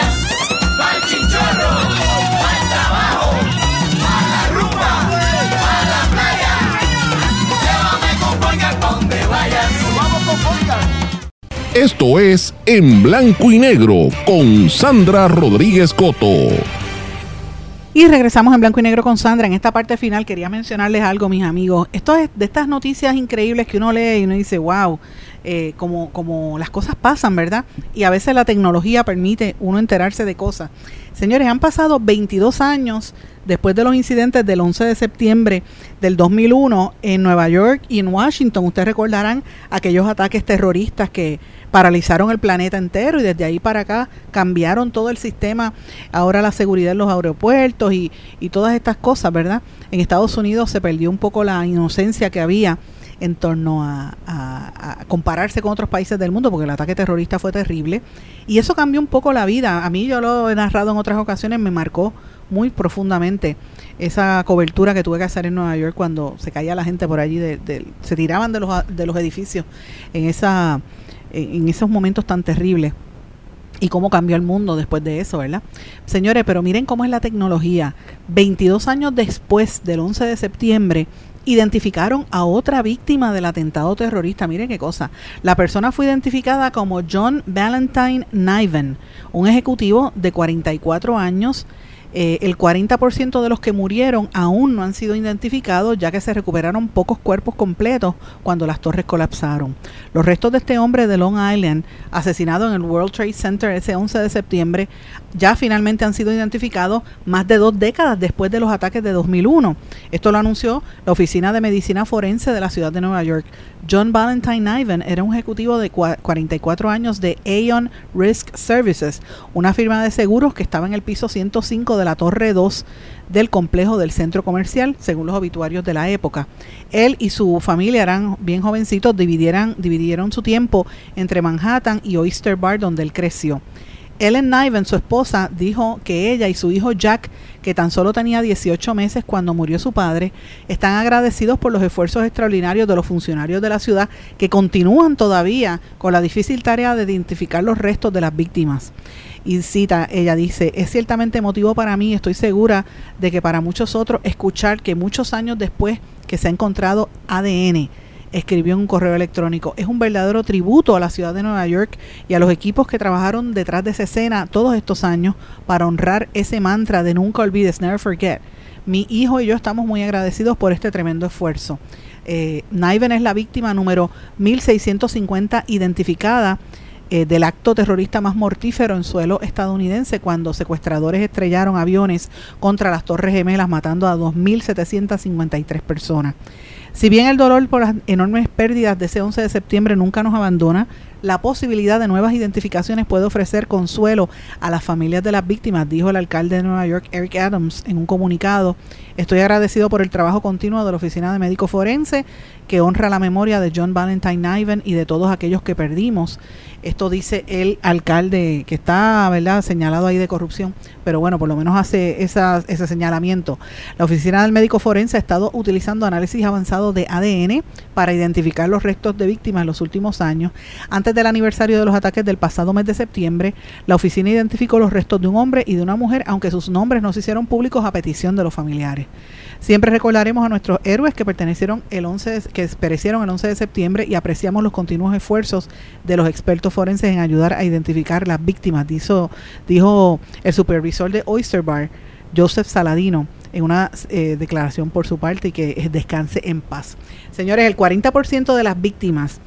Esto es En Blanco y Negro con Sandra Rodríguez Coto. Y regresamos en blanco y negro con Sandra. En esta parte final quería mencionarles algo, mis amigos. Esto es de estas noticias increíbles que uno lee y uno dice, wow, eh, como, como las cosas pasan, ¿verdad? Y a veces la tecnología permite uno enterarse de cosas. Señores, han pasado 22 años después de los incidentes del 11 de septiembre del 2001 en Nueva York y en Washington. Ustedes recordarán aquellos ataques terroristas que paralizaron el planeta entero y desde ahí para acá cambiaron todo el sistema, ahora la seguridad en los aeropuertos y, y todas estas cosas, ¿verdad? En Estados Unidos se perdió un poco la inocencia que había en torno a, a, a, compararse con otros países del mundo, porque el ataque terrorista fue terrible. Y eso cambió un poco la vida. A mí yo lo he narrado en otras ocasiones, me marcó muy profundamente esa cobertura que tuve que hacer en Nueva York cuando se caía la gente por allí, de, se tiraban de los, de los edificios en, esa, en esos momentos tan terribles y cómo cambió el mundo después de eso, ¿verdad? Señores, pero miren cómo es la tecnología. 22 años después del 11 de septiembre, identificaron a otra víctima del atentado terrorista. Miren qué cosa. La persona fue identificada como John Valentine Niven, un ejecutivo de 44 años. Eh, el 40% de los que murieron aún no han sido identificados, ya que se recuperaron pocos cuerpos completos cuando las torres colapsaron. Los restos de este hombre de Long Island, asesinado en el World Trade Center ese 11 de septiembre, ya finalmente han sido identificados más de dos décadas después de los ataques de 2001. Esto lo anunció la Oficina de Medicina Forense de la ciudad de Nueva York. John Valentine Niven era un ejecutivo de 44 años de Aon Risk Services, una firma de seguros que estaba en el piso 105 de la Torre 2 del complejo del centro comercial, según los obituarios de la época. Él y su familia eran bien jovencitos, dividieran, dividieron su tiempo entre Manhattan y Oyster Bar, donde él creció. Ellen Niven, su esposa, dijo que ella y su hijo Jack, que tan solo tenía 18 meses cuando murió su padre, están agradecidos por los esfuerzos extraordinarios de los funcionarios de la ciudad que continúan todavía con la difícil tarea de identificar los restos de las víctimas. Y cita, ella dice, es ciertamente emotivo para mí, estoy segura de que para muchos otros escuchar que muchos años después que se ha encontrado ADN, escribió en un correo electrónico. Es un verdadero tributo a la ciudad de Nueva York y a los equipos que trabajaron detrás de esa escena todos estos años para honrar ese mantra de nunca olvides, never forget. Mi hijo y yo estamos muy agradecidos por este tremendo esfuerzo. Eh, Niven es la víctima número 1650 identificada eh, del acto terrorista más mortífero en suelo estadounidense cuando secuestradores estrellaron aviones contra las Torres Gemelas matando a 2.753 personas. Si bien el dolor por las enormes pérdidas de ese 11 de septiembre nunca nos abandona, la posibilidad de nuevas identificaciones puede ofrecer consuelo a las familias de las víctimas, dijo el alcalde de Nueva York, Eric Adams, en un comunicado. Estoy agradecido por el trabajo continuo de la Oficina de Médico Forense, que honra la memoria de John Valentine Niven y de todos aquellos que perdimos. Esto dice el alcalde, que está verdad señalado ahí de corrupción, pero bueno, por lo menos hace esa, ese señalamiento. La Oficina del Médico Forense ha estado utilizando análisis de ADN para identificar los restos de víctimas en los últimos años. Antes del aniversario de los ataques del pasado mes de septiembre, la oficina identificó los restos de un hombre y de una mujer, aunque sus nombres no se hicieron públicos a petición de los familiares. Siempre recordaremos a nuestros héroes que pertenecieron el 11 de, que perecieron el 11 de septiembre y apreciamos los continuos esfuerzos de los expertos forenses en ayudar a identificar las víctimas, dijo, dijo el supervisor de Oyster Bar, Joseph Saladino en una eh, declaración por su parte y que descanse en paz. Señores, el 40% de las víctimas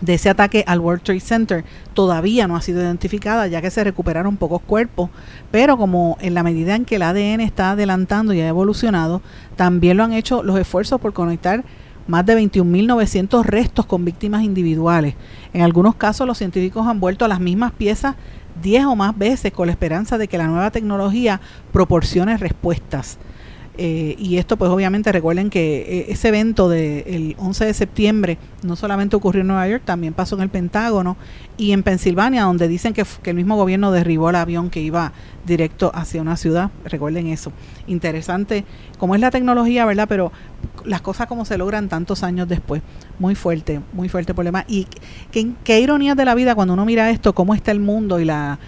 de ese ataque al World Trade Center todavía no ha sido identificada, ya que se recuperaron pocos cuerpos, pero como en la medida en que el ADN está adelantando y ha evolucionado, también lo han hecho los esfuerzos por conectar más de 21.900 restos con víctimas individuales. En algunos casos los científicos han vuelto a las mismas piezas 10 o más veces con la esperanza de que la nueva tecnología proporcione respuestas. Eh, y esto pues obviamente recuerden que eh, ese evento del 11 de septiembre no solamente ocurrió en Nueva York, también pasó en el Pentágono y en Pensilvania, donde dicen que, que el mismo gobierno derribó el avión que iba directo hacia una ciudad. Recuerden eso. Interesante cómo es la tecnología, ¿verdad? Pero las cosas como se logran tantos años después. Muy fuerte, muy fuerte problema. Y qué, qué ironía de la vida cuando uno mira esto, cómo está el mundo y la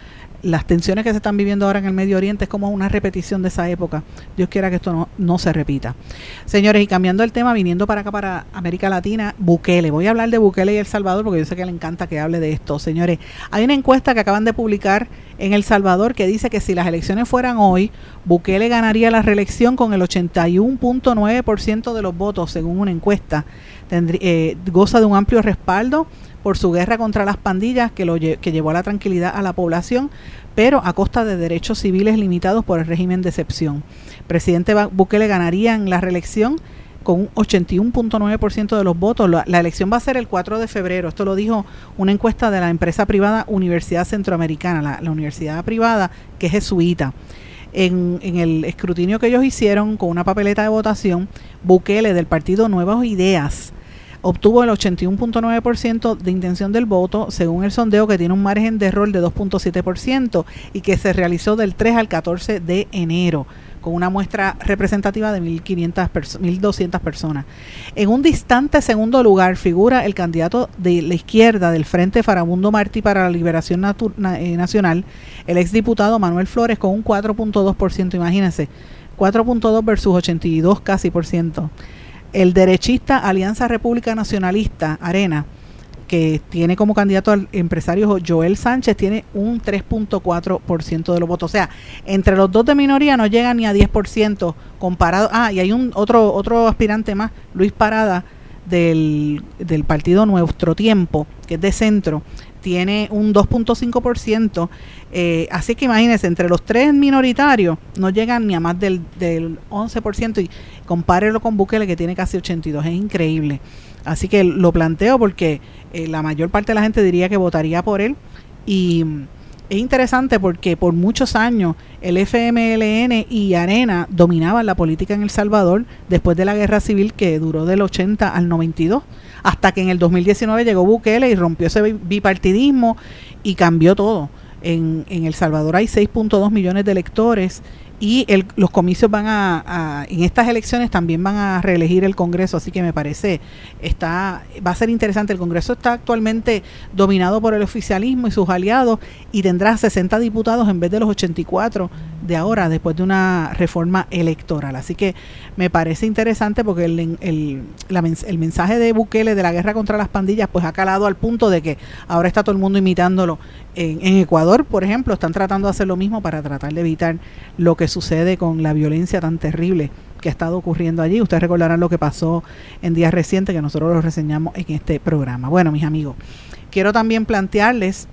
las tensiones que se están viviendo ahora en el Medio Oriente es como una repetición de esa época. Dios quiera que esto no, no se repita. Señores, y cambiando el tema, viniendo para acá, para América Latina, Bukele. Voy a hablar de Bukele y El Salvador porque yo sé que le encanta que hable de esto. Señores, hay una encuesta que acaban de publicar en El Salvador que dice que si las elecciones fueran hoy, Bukele ganaría la reelección con el 81.9% de los votos, según una encuesta. eh, goza de un amplio respaldo por su guerra contra las pandillas que, lo, que llevó a la tranquilidad a la población, pero a costa de derechos civiles limitados por el régimen de excepción. Presidente Bukele ganaría en la reelección con un 81.9% de los votos. La, elección va a ser el 4 de febrero. Esto lo dijo una encuesta de la empresa privada Universidad Centroamericana, la, la universidad privada que es jesuita. En, en, el escrutinio que ellos hicieron con una papeleta de votación, Bukele del partido Nuevas Ideas obtuvo el 81.9% de intención del voto, según el sondeo que tiene un margen de error de 2.7% y que se realizó del 3 al 14 de enero con una muestra representativa de 1.500 perso 1.200 personas. En un distante segundo lugar figura el candidato de la izquierda del Frente Farabundo Martí para la Liberación eh, Nacional, el exdiputado Manuel Flores, con un 4.2%, imagínense, 4.2 versus 82 casi por ciento el derechista Alianza República Nacionalista, Arena, que tiene como candidato al empresario Joel Sánchez, tiene un 3.4% de los votos. O sea, entre los dos de minoría no llegan ni a 10% comparado. Ah, y hay un otro, otro aspirante más, Luis Parada, del, del partido Nuestro Tiempo, que es de centro, tiene un 2.5%. Eh, así que imagínense, entre los tres minoritarios no llegan ni a más del, del 11% y compárelo con Bukele que tiene casi 82%. Es increíble. Así que lo planteo porque eh, la mayor parte de la gente diría que votaría por él y es interesante porque por muchos años el FMLN y Arena dominaban la política en El Salvador después de la guerra civil que duró del 80 al 92, hasta que en el 2019 llegó Bukele y rompió ese bipartidismo y cambió todo. En, en El Salvador hay 6.2 millones de electores y el, los comicios van a, en estas elecciones también van a reelegir el Congreso, así que me parece está va a ser interesante. El Congreso está actualmente dominado por el oficialismo y sus aliados y tendrá 60 diputados en vez de los 84 de ahora después de una reforma electoral. Así que me parece interesante porque el, el, el mensaje de Bukele de la guerra contra las pandillas pues ha calado al punto de que ahora está todo el mundo imitándolo. En, Ecuador, por ejemplo, están tratando de hacer lo mismo para tratar de evitar lo que sucede con la violencia tan terrible que ha estado ocurriendo allí. Ustedes recordarán lo que pasó en días recientes que nosotros lo reseñamos en este programa. Bueno, mis amigos, quiero también plantearles,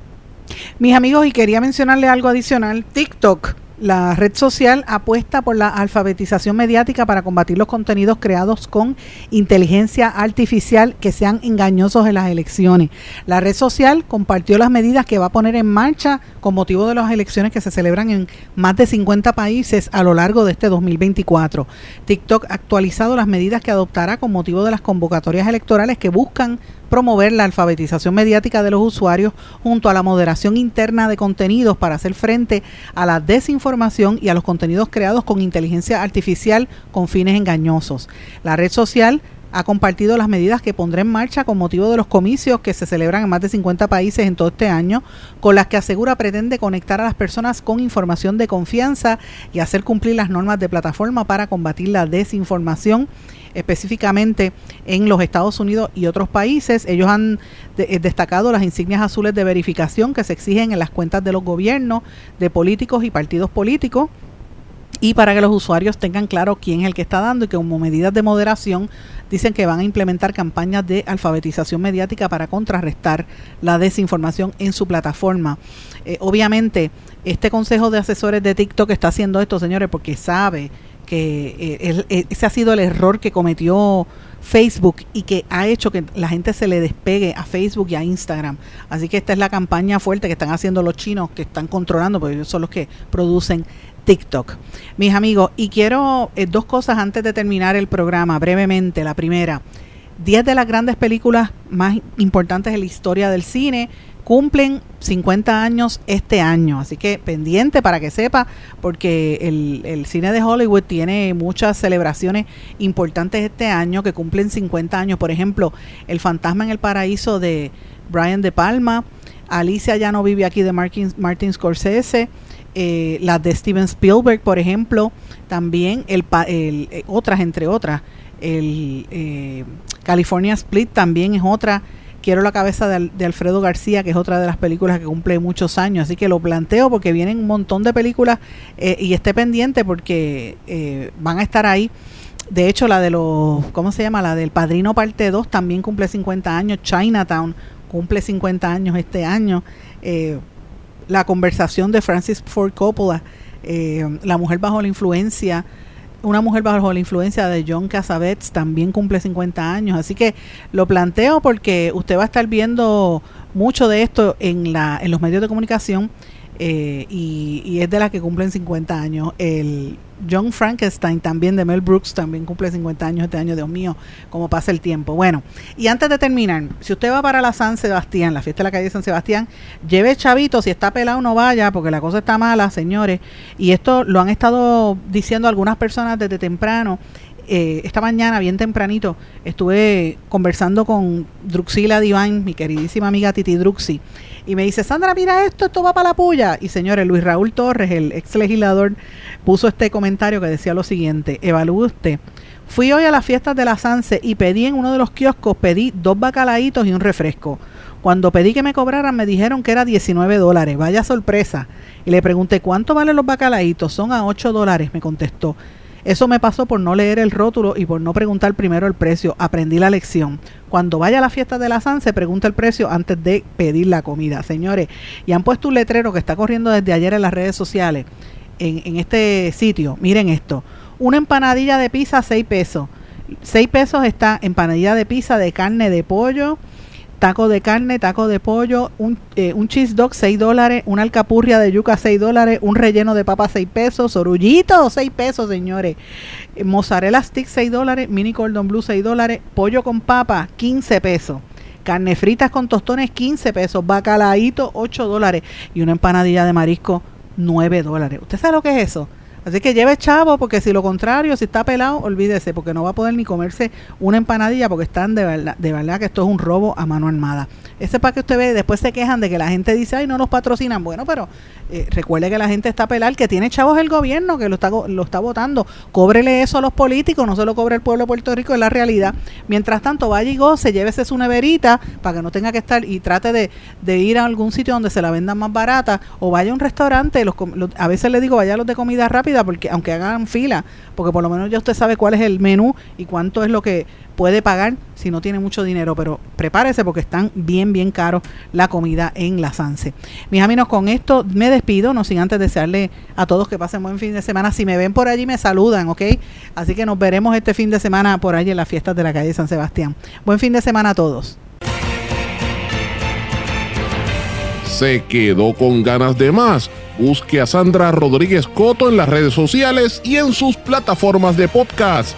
mis amigos, y quería mencionarles algo adicional, TikTok la red social apuesta por la alfabetización mediática para combatir los contenidos creados con inteligencia artificial que sean engañosos en las elecciones. La red social compartió las medidas que va a poner en marcha con motivo de las elecciones que se celebran en más de 50 países a lo largo de este 2024. TikTok ha actualizado las medidas que adoptará con motivo de las convocatorias electorales que buscan promover la alfabetización mediática de los usuarios junto a la moderación interna de contenidos para hacer frente a la desinformación y a los contenidos creados con inteligencia artificial con fines engañosos. La red social ha compartido las medidas que pondrá en marcha con motivo de los comicios que se celebran en más de 50 países en todo este año, con las que asegura pretende conectar a las personas con información de confianza y hacer cumplir las normas de plataforma para combatir la desinformación específicamente en los Estados Unidos y otros países. Ellos han de, destacado las insignias azules de verificación que se exigen en las cuentas de los gobiernos, de políticos y partidos políticos y para que los usuarios tengan claro quién es el que está dando y que como medidas de moderación dicen que van a implementar campañas de alfabetización mediática para contrarrestar la desinformación en su plataforma. Eh, obviamente, este consejo de asesores de TikTok está haciendo esto, señores, porque sabe que eh, el- ese ha sido el error que cometió Facebook y que ha hecho que la gente se le despegue a Facebook y a Instagram. Así que esta es la campaña fuerte que están haciendo los chinos, que están controlando, porque ellos son los que producen TikTok. Mis amigos, y quiero eh, dos cosas antes de terminar el programa, brevemente. La primera, 10 de las grandes películas más importantes de la historia del cine cumplen 50 años este año. Así que pendiente para que sepa, porque el, el cine de Hollywood tiene muchas celebraciones importantes este año que cumplen 50 años. Por ejemplo, El Fantasma en el Paraíso de Brian De Palma, Alicia ya no vive aquí de Martin, Martin Scorsese, eh, las de Steven Spielberg, por ejemplo, también el, el, eh, otras, entre otras. El eh, California Split también es otra. Quiero la cabeza de Alfredo García, que es otra de las películas que cumple muchos años. Así que lo planteo porque vienen un montón de películas eh, y esté pendiente porque eh, van a estar ahí. De hecho, la de los, ¿cómo se llama? La del Padrino Parte 2 también cumple 50 años. Chinatown cumple 50 años este año. Eh, la conversación de Francis Ford Coppola, eh, La mujer bajo la influencia, una mujer bajo la influencia de John Cassavetes también cumple 50 años. Así que lo planteo porque usted va a estar viendo mucho de esto en, la, en los medios de comunicación eh, y, y es de las que cumplen 50 años. El John Frankenstein también de Mel Brooks también cumple 50 años este año, Dios mío, cómo pasa el tiempo. Bueno, y antes de terminar, si usted va para la San Sebastián, la fiesta de la calle San Sebastián, lleve chavito, si está pelado no vaya, porque la cosa está mala, señores. Y esto lo han estado diciendo algunas personas desde temprano. Eh, esta mañana, bien tempranito, estuve conversando con Druxila Divine, mi queridísima amiga Titi Druxi, y me dice, Sandra, mira esto, esto va para la puya. Y señores, Luis Raúl Torres, el ex legislador, puso este comentario que decía lo siguiente, evalúe usted. Fui hoy a las fiestas de la Sanse y pedí en uno de los kioscos, pedí dos bacalaitos y un refresco. Cuando pedí que me cobraran me dijeron que era 19 dólares. Vaya sorpresa. Y le pregunté, ¿cuánto valen los bacalaitos? Son a 8 dólares, me contestó. Eso me pasó por no leer el rótulo y por no preguntar primero el precio. Aprendí la lección. Cuando vaya a la fiesta de la San, se pregunta el precio antes de pedir la comida. Señores, y han puesto un letrero que está corriendo desde ayer en las redes sociales, en, en este sitio. Miren esto. Una empanadilla de pizza, 6 pesos. 6 pesos está empanadilla de pizza de carne de pollo, taco de carne, taco de pollo, un, eh, un cheese dog 6 dólares, una alcapurria de yuca 6 dólares, un relleno de papa 6 pesos, orullito 6 pesos, señores, Eh, mozzarella stick 6 dólares, mini cordon blue 6 dólares, pollo con papa 15 pesos. Carne fritas con tostones 15 pesos, bacalaíto 8 dólares y una empanadilla de marisco 9 dólares. ¿Usted sabe lo que es eso? Así que lleve chavo, porque si lo contrario, si está pelado, olvídese, porque no va a poder ni comerse una empanadilla, porque están de verdad, de verdad que esto es un robo a mano armada. Ese es para que usted ve, después se quejan de que la gente dice, ay, no nos patrocinan. Bueno, pero eh, recuerde que la gente está pelada, el que tiene chavos el gobierno, que lo está, lo está votando. Cóbrele eso a los políticos, no se lo cobre el pueblo de Puerto Rico, es la realidad. Mientras tanto, vaya y goce, llévese su neverita para que no tenga que estar y trate de, de ir a algún sitio donde se la vendan más barata o vaya a un restaurante. Los, los- a veces le digo, vaya a los de comida rápida, porque aunque hagan fila, porque por lo menos ya usted sabe cuál es el menú y cuánto es lo que puede pagar si no tiene mucho dinero, pero prepárese porque están bien, bien caros la comida en la Sanse. Mis amigos, con esto me despido, no sin antes desearle a todos que pasen buen fin de semana. Si me ven por allí, me saludan, ¿ok? Así que nos veremos este fin de semana por allí en las fiestas de la calle San Sebastián. Buen fin de semana a todos. ¿Se quedó con ganas de más? Busque a Sandra Rodríguez Coto en las redes sociales y en sus plataformas de podcast,